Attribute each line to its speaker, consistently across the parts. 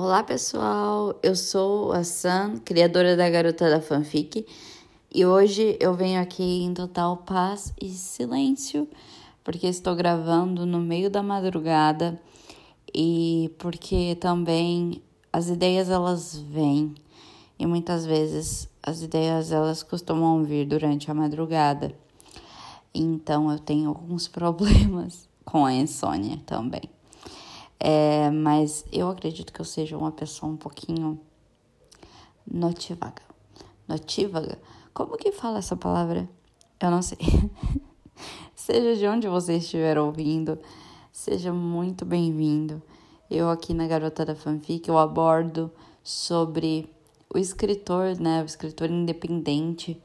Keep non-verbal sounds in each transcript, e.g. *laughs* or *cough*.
Speaker 1: Olá pessoal, eu sou a Sam, criadora da Garota da Fanfic, e hoje eu venho aqui em total paz e silêncio, porque estou gravando no meio da madrugada e porque também as ideias elas vêm e muitas vezes as ideias elas costumam vir durante a madrugada. Então eu tenho alguns *laughs* problemas com a insônia também. É, mas eu acredito que eu seja uma pessoa um pouquinho notívaga. Notívaga? Como que fala essa palavra? Eu não sei. *laughs* seja de onde você estiver ouvindo, seja muito bem-vindo. Eu aqui na Garota da Fanfic eu abordo sobre o escritor, né, o escritor independente,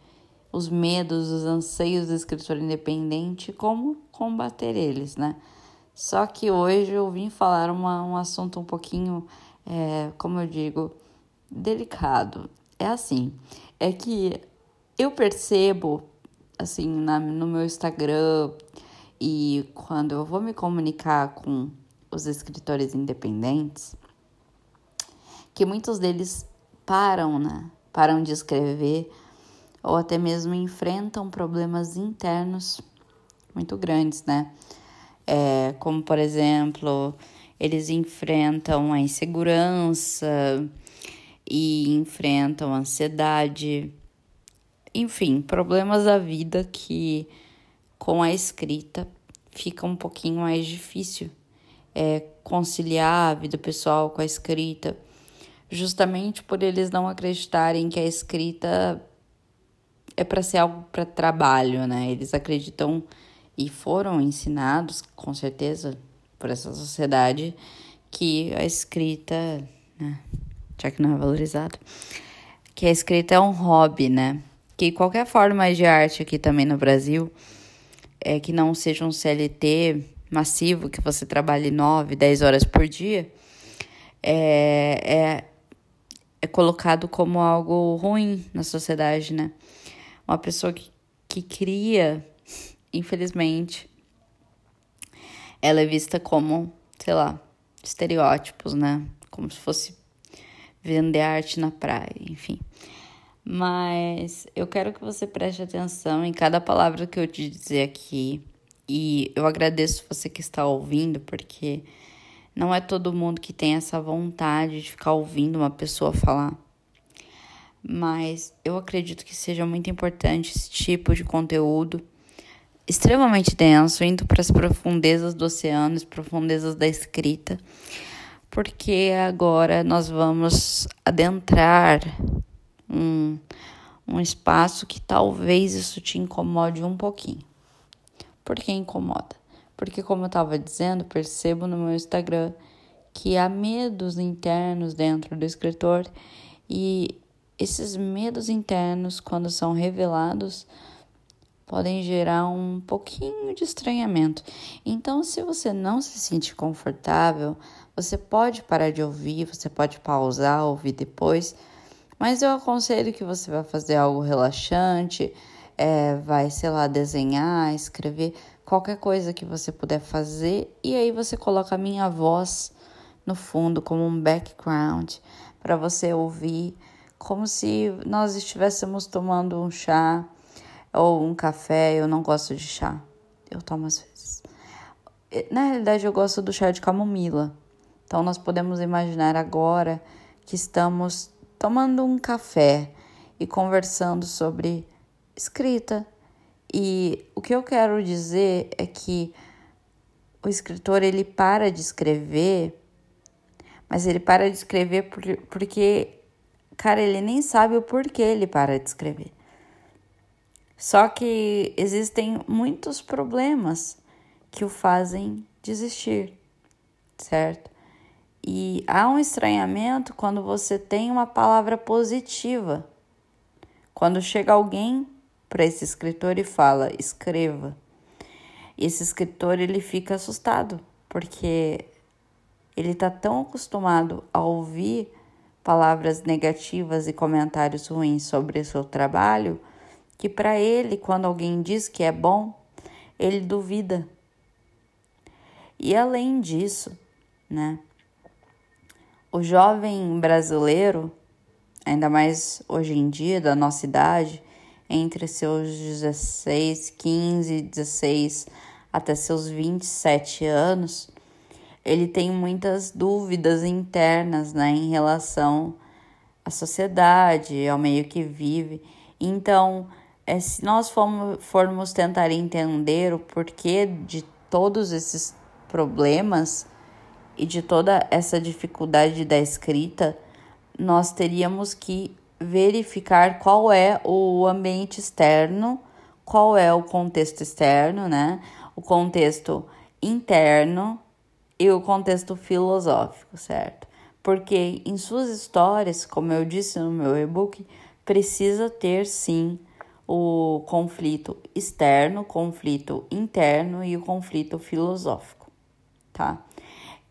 Speaker 1: os medos, os anseios do escritor independente, como combater eles, né? Só que hoje eu vim falar uma, um assunto um pouquinho, é, como eu digo, delicado. É assim, é que eu percebo, assim, na, no meu Instagram e quando eu vou me comunicar com os escritores independentes, que muitos deles param, né? Param de escrever ou até mesmo enfrentam problemas internos muito grandes, né? É, como por exemplo, eles enfrentam a insegurança e enfrentam a ansiedade, enfim, problemas da vida que com a escrita fica um pouquinho mais difícil é, conciliar a vida pessoal com a escrita, justamente por eles não acreditarem que a escrita é para ser algo para trabalho, né? Eles acreditam e foram ensinados, com certeza, por essa sociedade, que a escrita, né, já que não é valorizado, que a escrita é um hobby, né? Que qualquer forma de arte aqui também no Brasil, é que não seja um CLT massivo, que você trabalhe 9, 10 horas por dia, é, é, é colocado como algo ruim na sociedade, né? Uma pessoa que, que cria infelizmente, ela é vista como, sei lá, estereótipos, né? Como se fosse vender arte na praia, enfim. Mas eu quero que você preste atenção em cada palavra que eu te dizer aqui. E eu agradeço você que está ouvindo, porque não é todo mundo que tem essa vontade de ficar ouvindo uma pessoa falar. Mas eu acredito que seja muito importante esse tipo de conteúdo extremamente denso, indo para as profundezas do oceano, as profundezas da escrita, porque agora nós vamos adentrar um, um espaço que talvez isso te incomode um pouquinho. Por que incomoda? Porque, como eu estava dizendo, percebo no meu Instagram que há medos internos dentro do escritor e esses medos internos, quando são revelados, podem gerar um pouquinho de estranhamento. Então, se você não se sente confortável, você pode parar de ouvir, você pode pausar, ouvir depois, mas eu aconselho que você vá fazer algo relaxante, é, vai, sei lá, desenhar, escrever, qualquer coisa que você puder fazer, e aí você coloca a minha voz no fundo como um background para você ouvir, como se nós estivéssemos tomando um chá ou um café, eu não gosto de chá. Eu tomo às vezes. Na realidade, eu gosto do chá de camomila. Então, nós podemos imaginar agora que estamos tomando um café e conversando sobre escrita. E o que eu quero dizer é que o escritor ele para de escrever, mas ele para de escrever porque, cara, ele nem sabe o porquê ele para de escrever. Só que existem muitos problemas que o fazem desistir, certo? E há um estranhamento quando você tem uma palavra positiva. Quando chega alguém para esse escritor e fala: "Escreva". Esse escritor ele fica assustado, porque ele está tão acostumado a ouvir palavras negativas e comentários ruins sobre o seu trabalho que para ele, quando alguém diz que é bom, ele duvida. E além disso, né? o jovem brasileiro, ainda mais hoje em dia, da nossa idade, entre seus 16, 15, 16 até seus 27 anos, ele tem muitas dúvidas internas né, em relação à sociedade, ao meio que vive. Então, é, se nós formos, formos tentar entender o porquê de todos esses problemas e de toda essa dificuldade da escrita, nós teríamos que verificar qual é o ambiente externo, qual é o contexto externo, né? O contexto interno e o contexto filosófico, certo? Porque em suas histórias, como eu disse no meu e-book, precisa ter sim o conflito externo, conflito interno e o conflito filosófico, tá?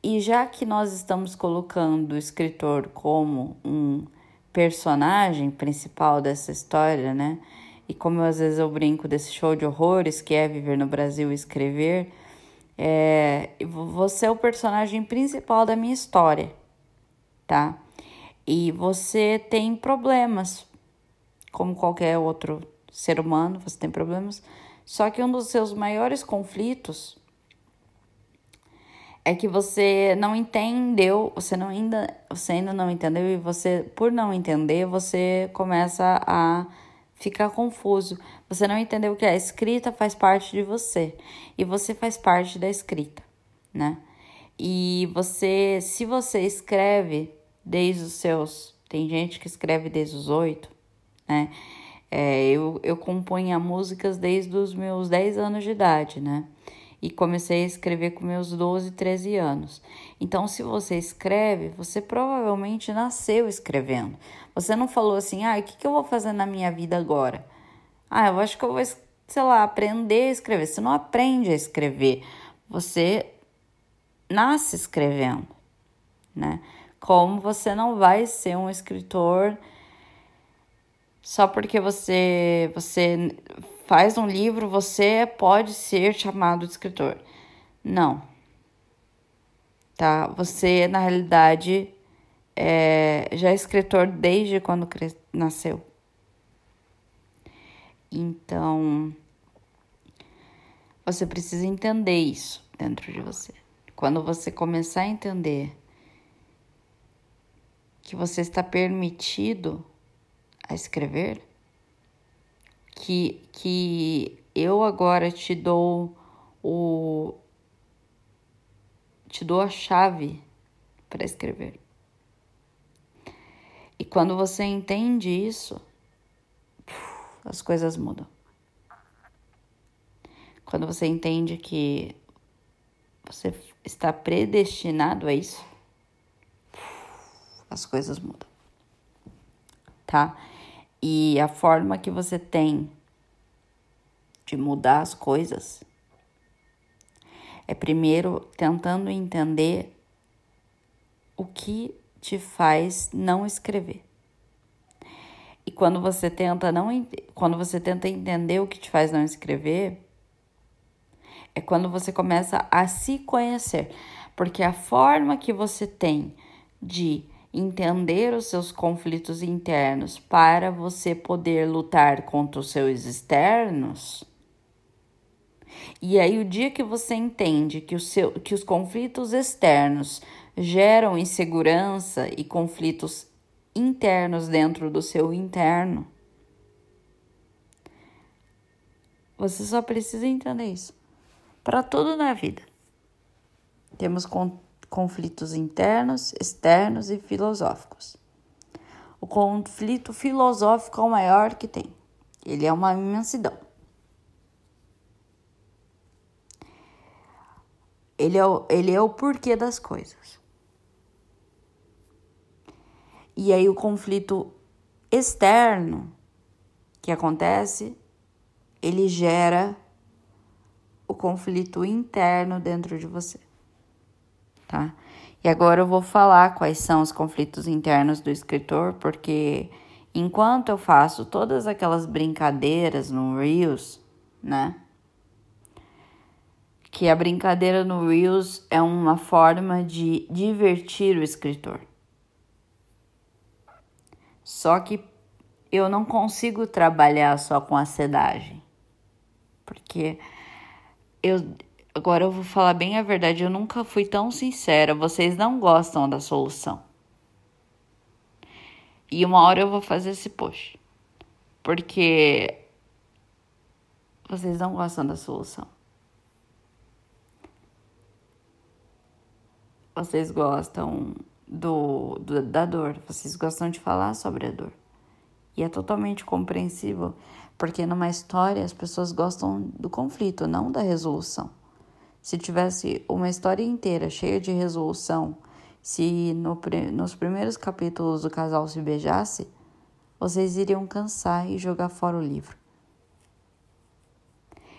Speaker 1: E já que nós estamos colocando o escritor como um personagem principal dessa história, né? E como às vezes eu brinco desse show de horrores que é viver no Brasil e escrever, é, você é o personagem principal da minha história, tá? E você tem problemas, como qualquer outro ser humano, você tem problemas. Só que um dos seus maiores conflitos é que você não entendeu, você não ainda, você ainda não entendeu e você, por não entender, você começa a ficar confuso. Você não entendeu que a escrita faz parte de você e você faz parte da escrita, né? E você, se você escreve desde os seus, tem gente que escreve desde os oito, né? É, eu, eu componho músicas desde os meus 10 anos de idade, né? e comecei a escrever com meus 12, 13 anos. Então, se você escreve, você provavelmente nasceu escrevendo. Você não falou assim, ah, o que, que eu vou fazer na minha vida agora? Ah, eu acho que eu vou, sei lá, aprender a escrever. Você não aprende a escrever, você nasce escrevendo, né? Como você não vai ser um escritor só porque você você faz um livro, você pode ser chamado de escritor. Não. Tá? Você, na realidade, é, já é escritor desde quando nasceu. Então, você precisa entender isso dentro de você. Quando você começar a entender que você está permitido a escrever, que, que eu agora te dou o te dou a chave para escrever. E quando você entende isso, as coisas mudam. Quando você entende que você está predestinado a isso, as coisas mudam. Tá? E a forma que você tem de mudar as coisas é primeiro tentando entender o que te faz não escrever. E quando você tenta não quando você tenta entender o que te faz não escrever, é quando você começa a se conhecer, porque a forma que você tem de entender os seus conflitos internos para você poder lutar contra os seus externos. E aí, o dia que você entende que, o seu, que os conflitos externos geram insegurança e conflitos internos dentro do seu interno, você só precisa entender isso. Para tudo na vida. Temos conflitos internos, externos e filosóficos. O conflito filosófico é o maior que tem. Ele é uma imensidão. Ele é o, ele é o porquê das coisas. E aí o conflito externo que acontece, ele gera o conflito interno dentro de você tá? E agora eu vou falar quais são os conflitos internos do escritor, porque enquanto eu faço todas aquelas brincadeiras no Reels, né? Que a brincadeira no Reels é uma forma de divertir o escritor, Só que eu não consigo trabalhar só com a sedagem. Porque eu agora eu vou falar bem a verdade, eu nunca fui tão sincera. Vocês não gostam da solução. E uma hora eu vou fazer esse post. Porque vocês não gostam da solução. Vocês gostam do, do, da dor, vocês gostam de falar sobre a dor. E é totalmente compreensível, porque numa história as pessoas gostam do conflito, não da resolução. Se tivesse uma história inteira cheia de resolução, se no, nos primeiros capítulos o casal se beijasse, vocês iriam cansar e jogar fora o livro.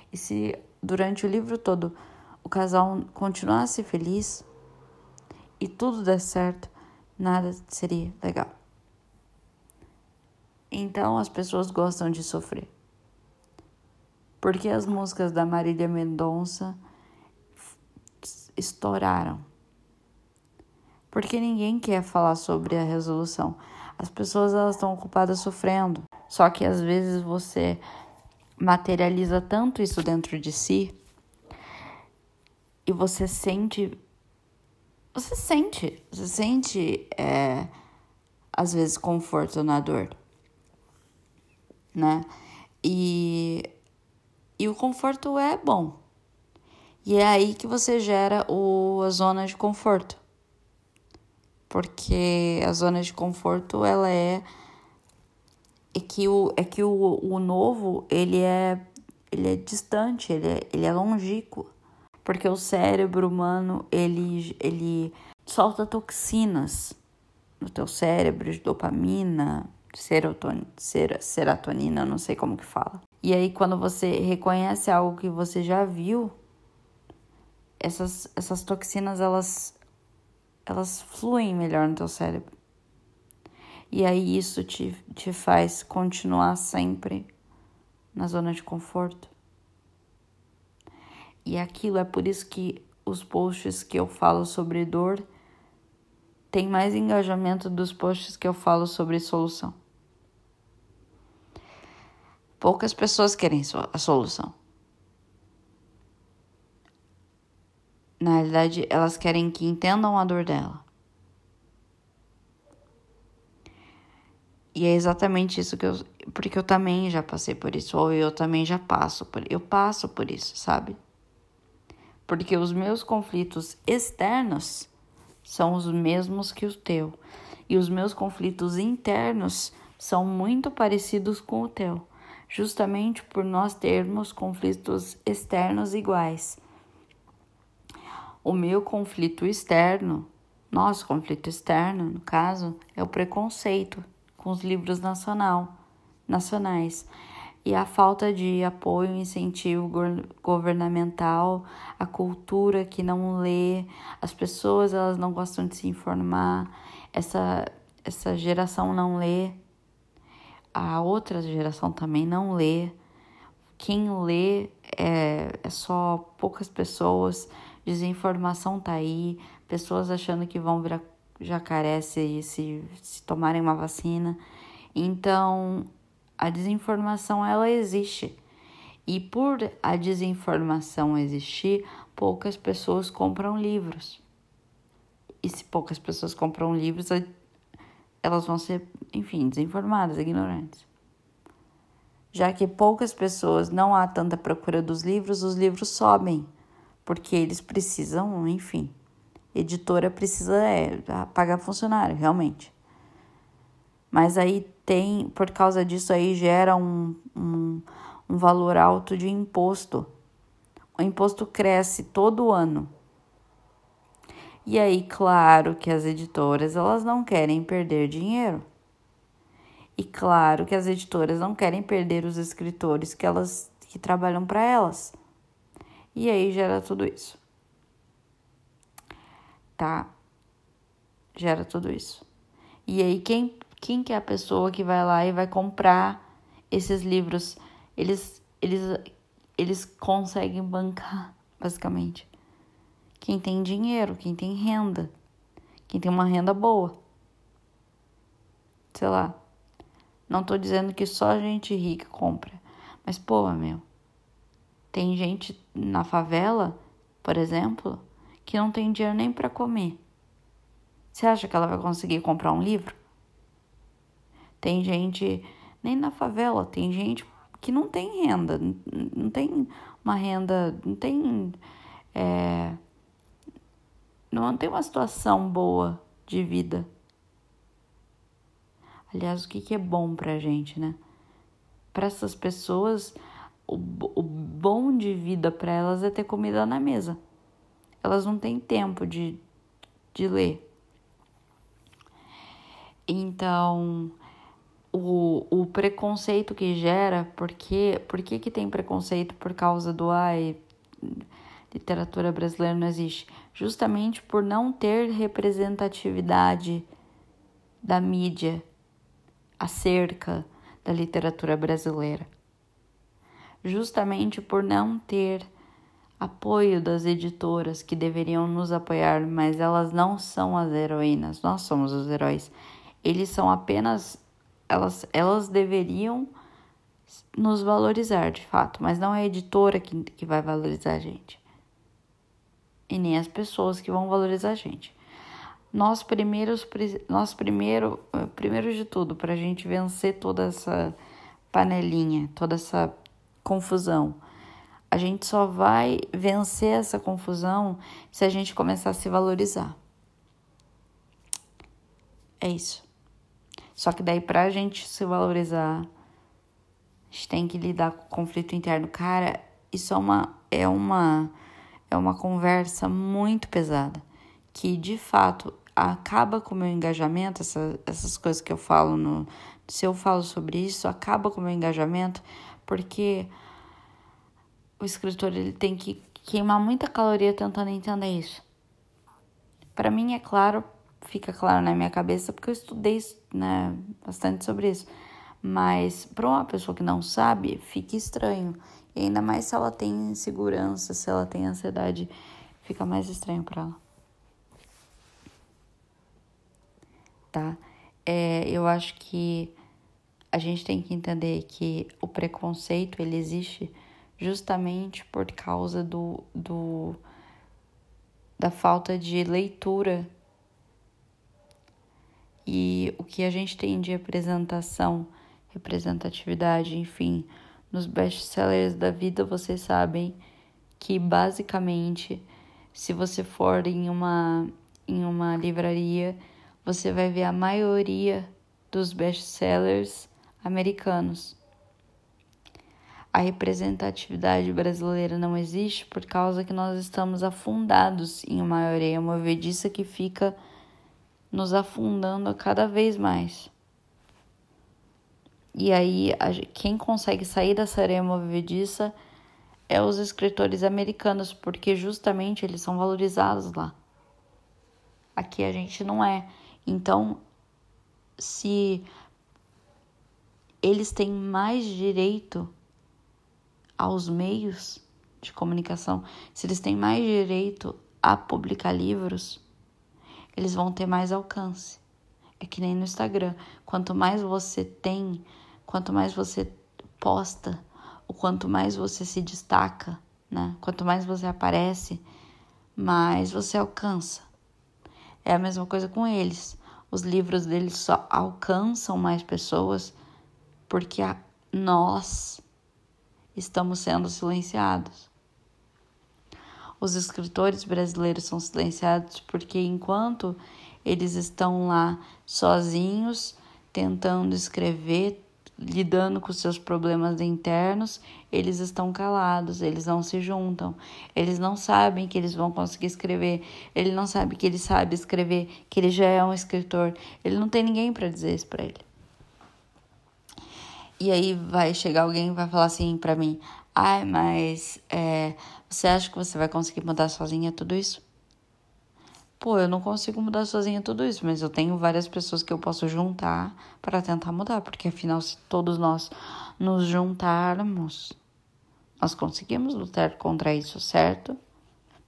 Speaker 1: E se durante o livro todo o casal continuasse feliz e tudo der certo, nada seria legal. Então as pessoas gostam de sofrer. Porque as músicas da Marília Mendonça estouraram. Porque ninguém quer falar sobre a resolução. As pessoas elas estão ocupadas sofrendo. Só que às vezes você materializa tanto isso dentro de si e você sente você sente você sente é, às vezes conforto na dor né? E, e o conforto é bom. E é aí que você gera o, a zona de conforto. Porque a zona de conforto, ela é é que o, é que o, o novo, ele é ele é distante, ele é, ele é longínquo. Porque o cérebro humano, ele, ele solta toxinas no teu cérebro de dopamina, serotonina, serotonina, não sei como que fala. E aí quando você reconhece algo que você já viu, essas, essas toxinas elas elas fluem melhor no teu cérebro. E aí isso te, te faz continuar sempre na zona de conforto. E aquilo é por isso que os posts que eu falo sobre dor tem mais engajamento dos posts que eu falo sobre solução. Poucas pessoas querem a solução. Na realidade, elas querem que entendam a dor dela. E é exatamente isso que eu. Porque eu também já passei por isso, ou eu também já passo por Eu passo por isso, sabe? Porque os meus conflitos externos são os mesmos que o teu. E os meus conflitos internos são muito parecidos com o teu justamente por nós termos conflitos externos iguais. O meu conflito externo, nosso conflito externo, no caso, é o preconceito com os livros nacional, nacionais e a falta de apoio incentivo governamental, a cultura que não lê, as pessoas elas não gostam de se informar, essa, essa geração não lê, a outra geração também não lê. Quem lê é, é só poucas pessoas, desinformação tá aí, pessoas achando que vão virar jacaré se, se, se tomarem uma vacina. Então, a desinformação ela existe. E por a desinformação existir, poucas pessoas compram livros. E se poucas pessoas compram livros, elas vão ser, enfim, desinformadas, ignorantes. Já que poucas pessoas não há tanta procura dos livros, os livros sobem, porque eles precisam, enfim. Editora precisa é, pagar funcionário, realmente. Mas aí tem, por causa disso aí, gera um, um, um valor alto de imposto. O imposto cresce todo ano. E aí, claro que as editoras elas não querem perder dinheiro. E claro que as editoras não querem perder os escritores que elas que trabalham para elas. E aí gera tudo isso. Tá? Gera tudo isso. E aí quem quem que é a pessoa que vai lá e vai comprar esses livros? Eles eles eles conseguem bancar, basicamente quem tem dinheiro, quem tem renda, quem tem uma renda boa. Sei lá, Não tô dizendo que só gente rica compra. Mas, pô, meu, tem gente na favela, por exemplo, que não tem dinheiro nem para comer. Você acha que ela vai conseguir comprar um livro? Tem gente, nem na favela, tem gente que não tem renda, não tem uma renda, não tem. É, não tem uma situação boa de vida. Aliás, o que, que é bom pra gente, né? Para essas pessoas, o, o bom de vida para elas é ter comida na mesa. Elas não têm tempo de, de ler. Então, o, o preconceito que gera, porque, por que, que tem preconceito por causa do ai, literatura brasileira não existe? Justamente por não ter representatividade da mídia acerca da literatura brasileira. Justamente por não ter apoio das editoras que deveriam nos apoiar, mas elas não são as heroínas, nós somos os heróis eles são apenas elas elas deveriam nos valorizar de fato, mas não é a editora que, que vai valorizar a gente. E nem as pessoas que vão valorizar a gente. Nós primeiros, nós primeiro, primeiro de tudo, para a gente vencer toda essa panelinha, toda essa confusão, a gente só vai vencer essa confusão se a gente começar a se valorizar. É isso. Só que daí pra gente se valorizar, a gente tem que lidar com o conflito interno. Cara, isso é uma é uma é uma conversa muito pesada, que de fato acaba com o meu engajamento, essa, essas coisas que eu falo no se eu falo sobre isso, acaba com o meu engajamento, porque o escritor ele tem que queimar muita caloria tentando entender isso. Para mim é claro fica claro na minha cabeça porque eu estudei né, bastante sobre isso. Mas para uma pessoa que não sabe, fica estranho. E ainda mais se ela tem insegurança, se ela tem ansiedade, fica mais estranho para ela. Tá? É, eu acho que a gente tem que entender que o preconceito ele existe justamente por causa do, do da falta de leitura. E o que a gente tem de representação, representatividade, enfim, nos best-sellers da vida, vocês sabem que basicamente, se você for em uma em uma livraria, você vai ver a maioria dos best-sellers americanos. A representatividade brasileira não existe por causa que nós estamos afundados em uma areia movediça que fica nos afundando cada vez mais. E aí, quem consegue sair dessa areia movediça é os escritores americanos, porque justamente eles são valorizados lá. Aqui a gente não é. Então, se eles têm mais direito aos meios de comunicação, se eles têm mais direito a publicar livros, eles vão ter mais alcance. É que nem no Instagram. Quanto mais você tem, quanto mais você posta, o quanto mais você se destaca, né? Quanto mais você aparece, mais você alcança. É a mesma coisa com eles. Os livros deles só alcançam mais pessoas porque nós estamos sendo silenciados. Os escritores brasileiros são silenciados porque enquanto eles estão lá sozinhos, tentando escrever, lidando com seus problemas internos, eles estão calados, eles não se juntam, eles não sabem que eles vão conseguir escrever, ele não sabe que ele sabe escrever, que ele já é um escritor, ele não tem ninguém para dizer isso para ele. E aí vai chegar alguém e vai falar assim para mim: Ai, mas é, você acha que você vai conseguir mudar sozinha tudo isso? Pô, eu não consigo mudar sozinha tudo isso, mas eu tenho várias pessoas que eu posso juntar para tentar mudar, porque afinal, se todos nós nos juntarmos, nós conseguimos lutar contra isso, certo?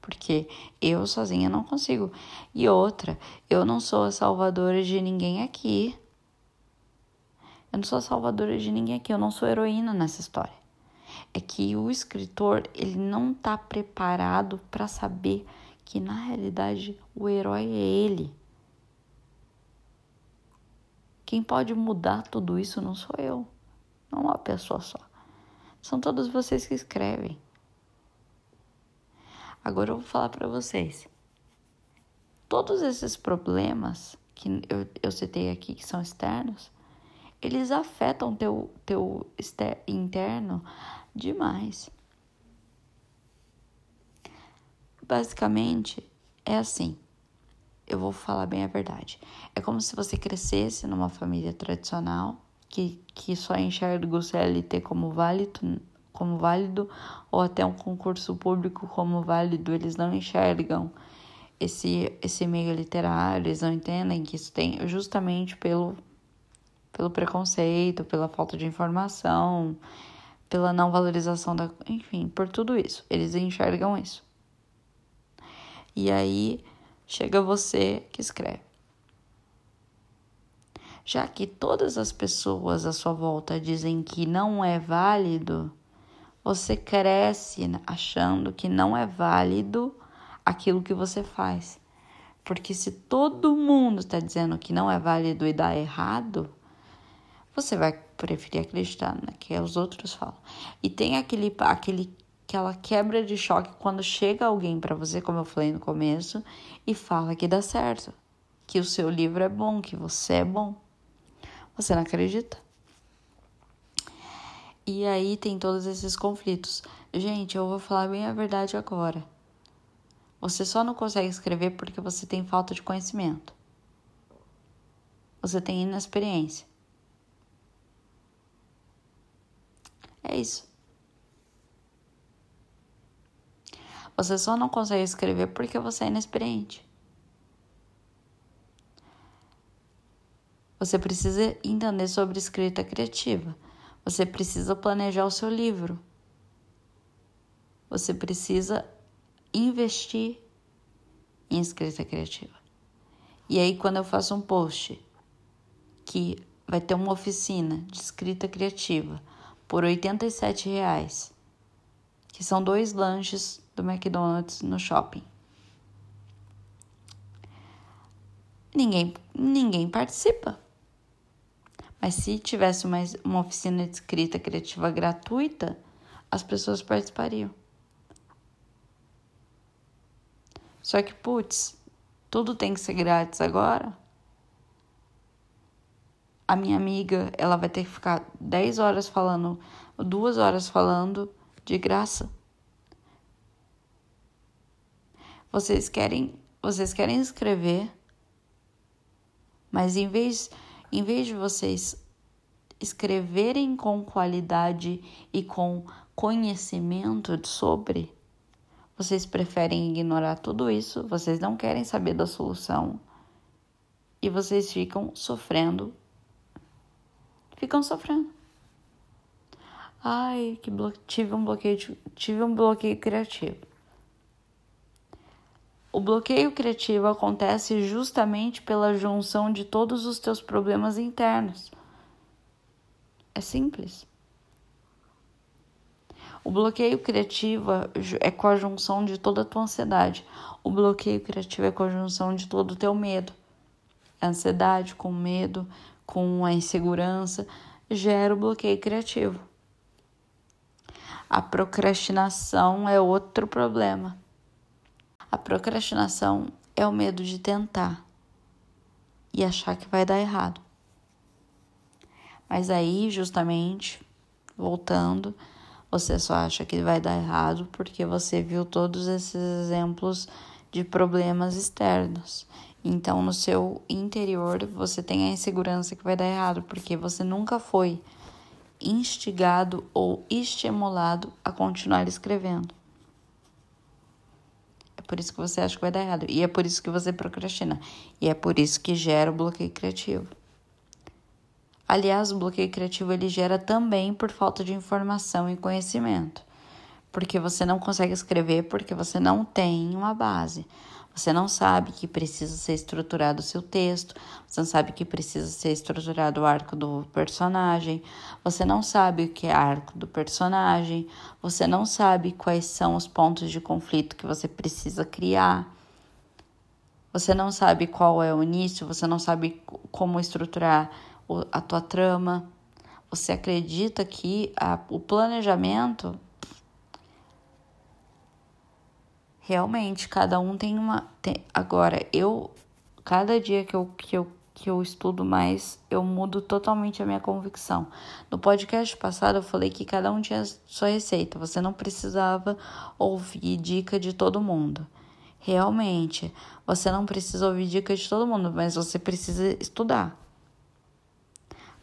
Speaker 1: Porque eu sozinha não consigo. E outra, eu não sou a salvadora de ninguém aqui. Eu não sou salvadora de ninguém aqui, eu não sou heroína nessa história. É que o escritor, ele não está preparado para saber que na realidade o herói é ele. Quem pode mudar tudo isso não sou eu, não uma pessoa só. São todos vocês que escrevem. Agora eu vou falar para vocês. Todos esses problemas que eu, eu citei aqui, que são externos, eles afetam teu, teu interno demais. Basicamente, é assim. Eu vou falar bem a verdade. É como se você crescesse numa família tradicional que, que só enxerga o CLT como válido, como válido ou até um concurso público como válido, eles não enxergam esse, esse meio literário, eles não entendem que isso tem justamente pelo, pelo preconceito, pela falta de informação, pela não valorização da. Enfim, por tudo isso. Eles enxergam isso. E aí chega você que escreve. Já que todas as pessoas à sua volta dizem que não é válido, você cresce achando que não é válido aquilo que você faz. Porque se todo mundo está dizendo que não é válido e dá errado, você vai preferir acreditar no que os outros falam. E tem aquele, aquele, aquela quebra de choque quando chega alguém para você, como eu falei no começo, e fala que dá certo, que o seu livro é bom, que você é bom. Você não acredita? E aí tem todos esses conflitos. Gente, eu vou falar bem a verdade agora. Você só não consegue escrever porque você tem falta de conhecimento. Você tem inexperiência. É isso. Você só não consegue escrever porque você é inexperiente. Você precisa entender sobre escrita criativa. Você precisa planejar o seu livro. Você precisa investir em escrita criativa. E aí, quando eu faço um post que vai ter uma oficina de escrita criativa por R$ reais, que são dois lanches do McDonald's no shopping. Ninguém, ninguém participa. Mas se tivesse uma, uma oficina de escrita criativa gratuita, as pessoas participariam. Só que, putz, tudo tem que ser grátis agora. A minha amiga, ela vai ter que ficar 10 horas falando, duas horas falando de graça. Vocês querem, vocês querem escrever, mas em vez em vez de vocês escreverem com qualidade e com conhecimento sobre, vocês preferem ignorar tudo isso, vocês não querem saber da solução e vocês ficam sofrendo. Ficam sofrendo. Ai, que blo... tive um bloqueio, tive um bloqueio criativo. O bloqueio criativo acontece justamente pela junção de todos os teus problemas internos. É simples. O bloqueio criativo é com a junção de toda a tua ansiedade. O bloqueio criativo é com a junção de todo o teu medo. Ansiedade com medo, com a insegurança, gera o bloqueio criativo. A procrastinação é outro problema. A procrastinação é o medo de tentar e achar que vai dar errado. Mas aí, justamente, voltando, você só acha que vai dar errado porque você viu todos esses exemplos de problemas externos. Então, no seu interior, você tem a insegurança que vai dar errado porque você nunca foi instigado ou estimulado a continuar escrevendo por isso que você acha que vai dar errado. E é por isso que você procrastina. E é por isso que gera o bloqueio criativo. Aliás, o bloqueio criativo ele gera também por falta de informação e conhecimento. Porque você não consegue escrever porque você não tem uma base. Você não sabe que precisa ser estruturado o seu texto, você não sabe que precisa ser estruturado o arco do personagem, você não sabe o que é arco do personagem, você não sabe quais são os pontos de conflito que você precisa criar. Você não sabe qual é o início, você não sabe como estruturar a tua trama. Você acredita que a, o planejamento realmente cada um tem uma tem, agora eu cada dia que eu, que eu que eu estudo mais eu mudo totalmente a minha convicção. No podcast passado eu falei que cada um tinha sua receita você não precisava ouvir dica de todo mundo. Realmente você não precisa ouvir dica de todo mundo mas você precisa estudar.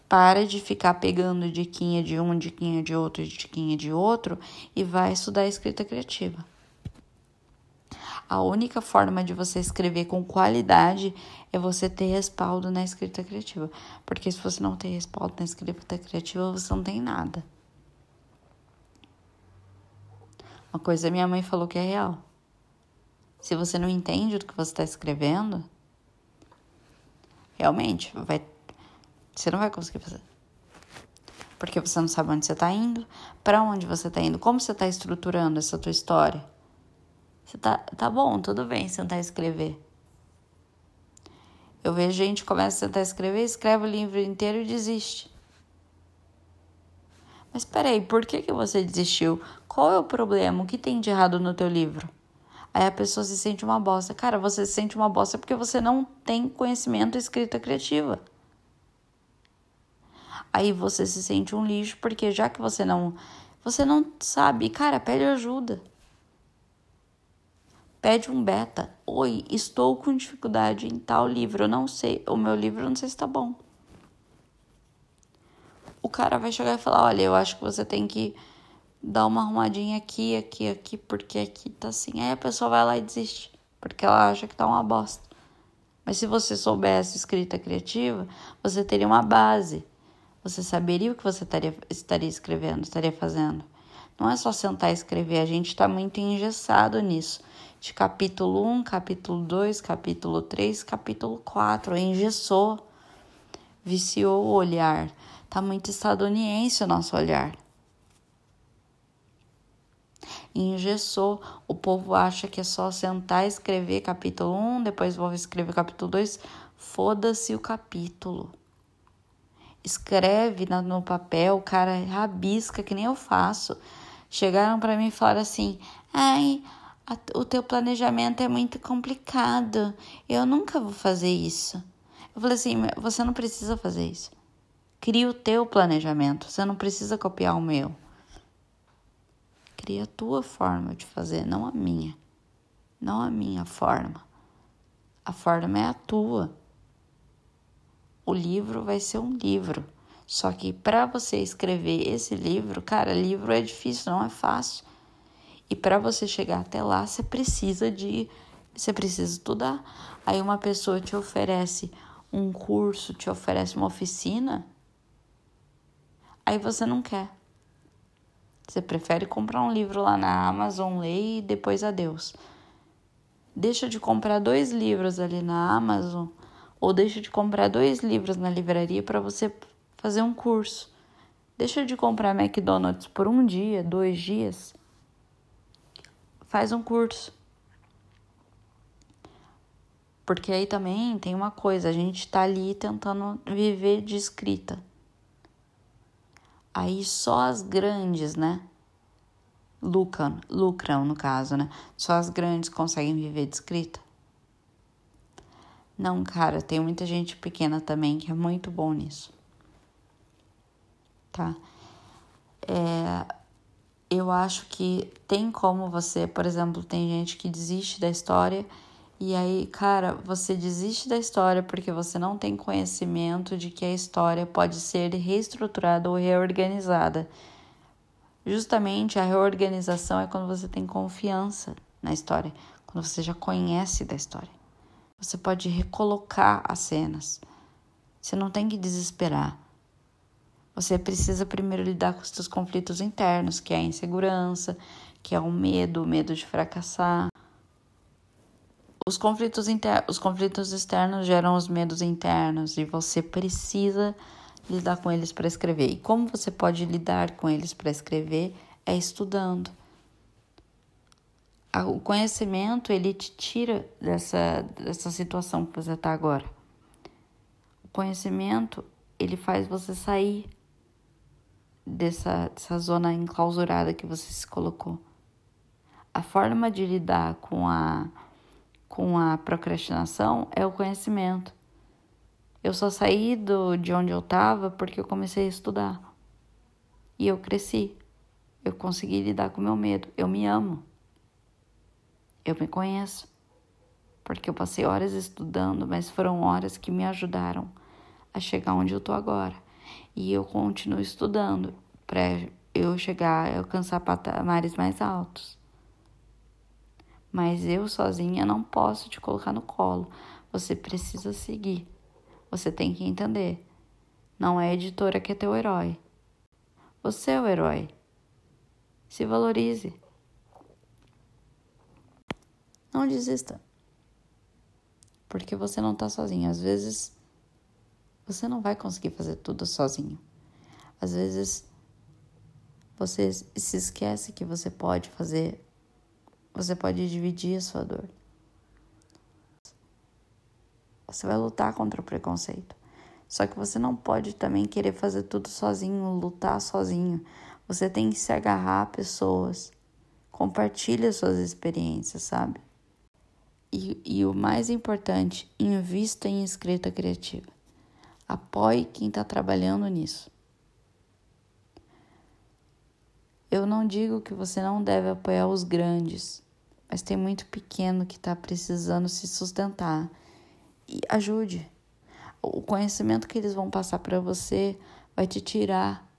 Speaker 1: Para de ficar pegando diquinha de um, diquinha de outro, diquinha de outro e vai estudar escrita criativa. A única forma de você escrever com qualidade é você ter respaldo na escrita criativa. Porque se você não tem respaldo na escrita criativa, você não tem nada. Uma coisa minha mãe falou que é real. Se você não entende o que você está escrevendo, realmente vai, você não vai conseguir fazer. Porque você não sabe onde você está indo, para onde você está indo, como você está estruturando essa tua história. Você tá, tá bom, tudo bem sentar e escrever. Eu vejo gente começa a sentar e escrever, escreve o livro inteiro e desiste. Mas peraí, por que, que você desistiu? Qual é o problema? O que tem de errado no teu livro? Aí a pessoa se sente uma bosta. Cara, você se sente uma bosta porque você não tem conhecimento escrita criativa. Aí você se sente um lixo porque já que você não você não sabe, cara, pede ajuda. Pede um beta. Oi, estou com dificuldade em tal livro. Eu não sei, o meu livro não sei se está bom. O cara vai chegar e falar: Olha, eu acho que você tem que dar uma arrumadinha aqui, aqui, aqui, porque aqui tá assim. Aí a pessoa vai lá e desiste, porque ela acha que tá uma bosta. Mas se você soubesse escrita criativa, você teria uma base. Você saberia o que você estaria, estaria escrevendo, estaria fazendo. Não é só sentar e escrever, a gente está muito engessado nisso de capítulo 1, capítulo 2, capítulo 3, capítulo 4. Engessou, viciou o olhar. Tá muito estadunidense o nosso olhar. Engessou. O povo acha que é só sentar e escrever capítulo 1, depois vou escrever capítulo 2. Foda-se o capítulo. Escreve no papel, cara rabisca que nem eu faço. Chegaram para mim e falaram assim: ai o teu planejamento é muito complicado. Eu nunca vou fazer isso. Eu falei assim: você não precisa fazer isso. Cria o teu planejamento. Você não precisa copiar o meu. Cria a tua forma de fazer, não a minha. Não a minha forma. A forma é a tua. O livro vai ser um livro. Só que para você escrever esse livro, cara, livro é difícil, não é fácil. E para você chegar até lá, você precisa de você precisa estudar. Aí uma pessoa te oferece um curso, te oferece uma oficina, aí você não quer. Você prefere comprar um livro lá na Amazon, ler e depois adeus. Deixa de comprar dois livros ali na Amazon ou deixa de comprar dois livros na livraria para você fazer um curso. Deixa de comprar McDonald's por um dia, dois dias faz um curso. Porque aí também tem uma coisa, a gente tá ali tentando viver de escrita. Aí só as grandes, né? Lucram, lucram no caso, né? Só as grandes conseguem viver de escrita. Não, cara, tem muita gente pequena também que é muito bom nisso. Tá? É, eu acho que tem como você, por exemplo, tem gente que desiste da história e aí, cara, você desiste da história porque você não tem conhecimento de que a história pode ser reestruturada ou reorganizada. Justamente a reorganização é quando você tem confiança na história, quando você já conhece da história. Você pode recolocar as cenas. Você não tem que desesperar. Você precisa primeiro lidar com os seus conflitos internos, que é a insegurança, que é o medo, o medo de fracassar, Os conflitos, os conflitos externos geram os medos internos e você precisa lidar com eles para escrever. E como você pode lidar com eles para escrever é estudando. O conhecimento ele te tira dessa, dessa situação que você está agora. O conhecimento ele faz você sair dessa, dessa zona enclausurada que você se colocou. A forma de lidar com a, com a procrastinação é o conhecimento. Eu só saí do, de onde eu estava porque eu comecei a estudar. E eu cresci. Eu consegui lidar com meu medo. Eu me amo. Eu me conheço. Porque eu passei horas estudando, mas foram horas que me ajudaram a chegar onde eu tô agora. E eu continuo estudando para eu chegar alcançar patamares mais altos. Mas eu sozinha não posso te colocar no colo. Você precisa seguir. Você tem que entender. Não é a editora que é teu herói. Você é o herói. Se valorize. Não desista. Porque você não está sozinho. Às vezes você não vai conseguir fazer tudo sozinho. Às vezes você se esquece que você pode fazer, você pode dividir a sua dor. Você vai lutar contra o preconceito. Só que você não pode também querer fazer tudo sozinho, lutar sozinho. Você tem que se agarrar a pessoas. Compartilhe suas experiências, sabe? E, e o mais importante, invista em escrita criativa. Apoie quem está trabalhando nisso. Eu não digo que você não deve apoiar os grandes, mas tem muito pequeno que está precisando se sustentar e ajude. O conhecimento que eles vão passar para você vai te tirar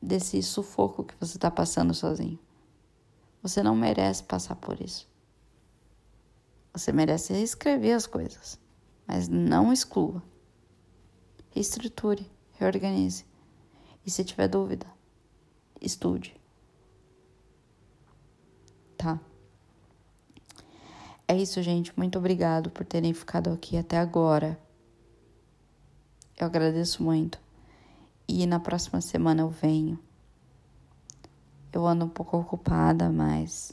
Speaker 1: desse sufoco que você está passando sozinho. Você não merece passar por isso. Você merece reescrever as coisas, mas não exclua. Reestruture, reorganize. E se tiver dúvida, estude. Tá? É isso, gente. Muito obrigado por terem ficado aqui até agora. Eu agradeço muito. E na próxima semana eu venho. Eu ando um pouco ocupada, mas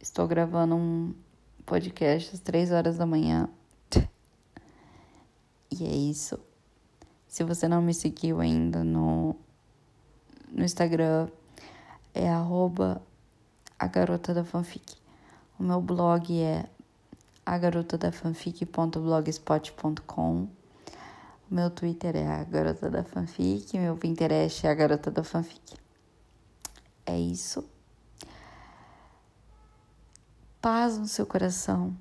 Speaker 1: estou gravando um podcast às três horas da manhã. *laughs* e é isso. Se você não me seguiu ainda no, no Instagram, é arroba a garota da fanfic. O meu blog é agarotadafanfic.blogspot.com. O meu Twitter é a garota da fanfic, meu Pinterest é a garota da fanfic. É isso. Paz no seu coração.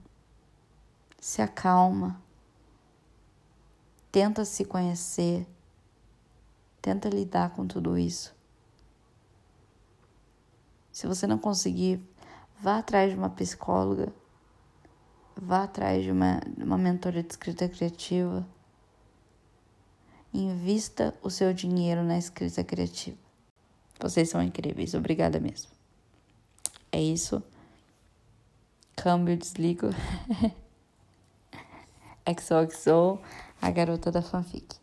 Speaker 1: Se acalma. Tenta se conhecer. Tenta lidar com tudo isso. Se você não conseguir Vá atrás de uma psicóloga, vá atrás de uma, uma mentora de escrita criativa. Invista o seu dinheiro na escrita criativa. Vocês são incríveis, obrigada mesmo. É isso. Câmbio, desligo. *laughs* XOXO, a garota da fanfic.